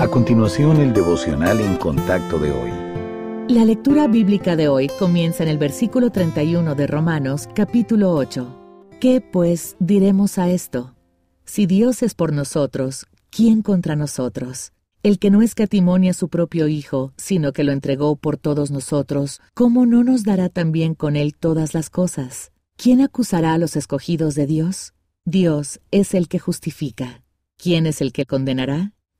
A continuación, el devocional en contacto de hoy. La lectura bíblica de hoy comienza en el versículo 31 de Romanos, capítulo 8. ¿Qué, pues, diremos a esto? Si Dios es por nosotros, ¿quién contra nosotros? El que no escatimonia a su propio Hijo, sino que lo entregó por todos nosotros, ¿cómo no nos dará también con él todas las cosas? ¿Quién acusará a los escogidos de Dios? Dios es el que justifica. ¿Quién es el que condenará?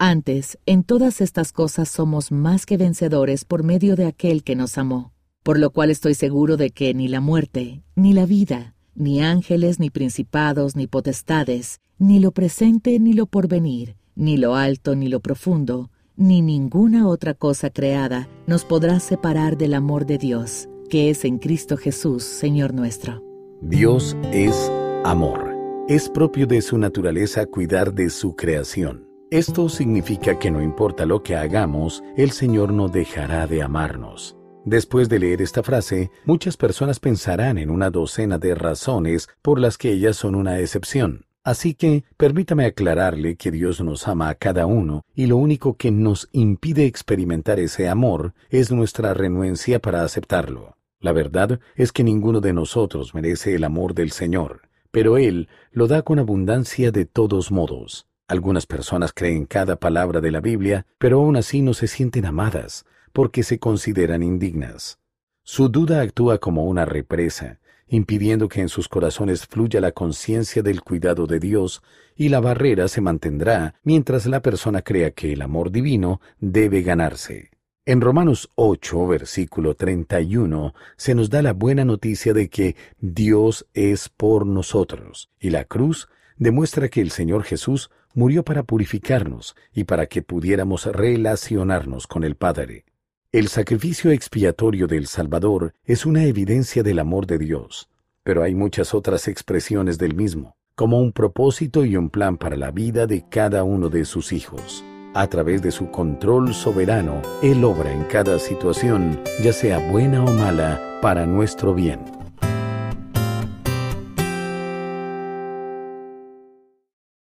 Antes, en todas estas cosas somos más que vencedores por medio de aquel que nos amó, por lo cual estoy seguro de que ni la muerte, ni la vida, ni ángeles, ni principados, ni potestades, ni lo presente, ni lo porvenir, ni lo alto, ni lo profundo, ni ninguna otra cosa creada nos podrá separar del amor de Dios, que es en Cristo Jesús, Señor nuestro. Dios es amor. Es propio de su naturaleza cuidar de su creación. Esto significa que no importa lo que hagamos, el Señor no dejará de amarnos. Después de leer esta frase, muchas personas pensarán en una docena de razones por las que ellas son una excepción. Así que permítame aclararle que Dios nos ama a cada uno y lo único que nos impide experimentar ese amor es nuestra renuencia para aceptarlo. La verdad es que ninguno de nosotros merece el amor del Señor, pero Él lo da con abundancia de todos modos. Algunas personas creen cada palabra de la Biblia, pero aún así no se sienten amadas, porque se consideran indignas. Su duda actúa como una represa, impidiendo que en sus corazones fluya la conciencia del cuidado de Dios, y la barrera se mantendrá mientras la persona crea que el amor divino debe ganarse. En Romanos 8, versículo 31, se nos da la buena noticia de que Dios es por nosotros, y la cruz demuestra que el Señor Jesús murió para purificarnos y para que pudiéramos relacionarnos con el Padre. El sacrificio expiatorio del Salvador es una evidencia del amor de Dios, pero hay muchas otras expresiones del mismo, como un propósito y un plan para la vida de cada uno de sus hijos. A través de su control soberano, Él obra en cada situación, ya sea buena o mala, para nuestro bien.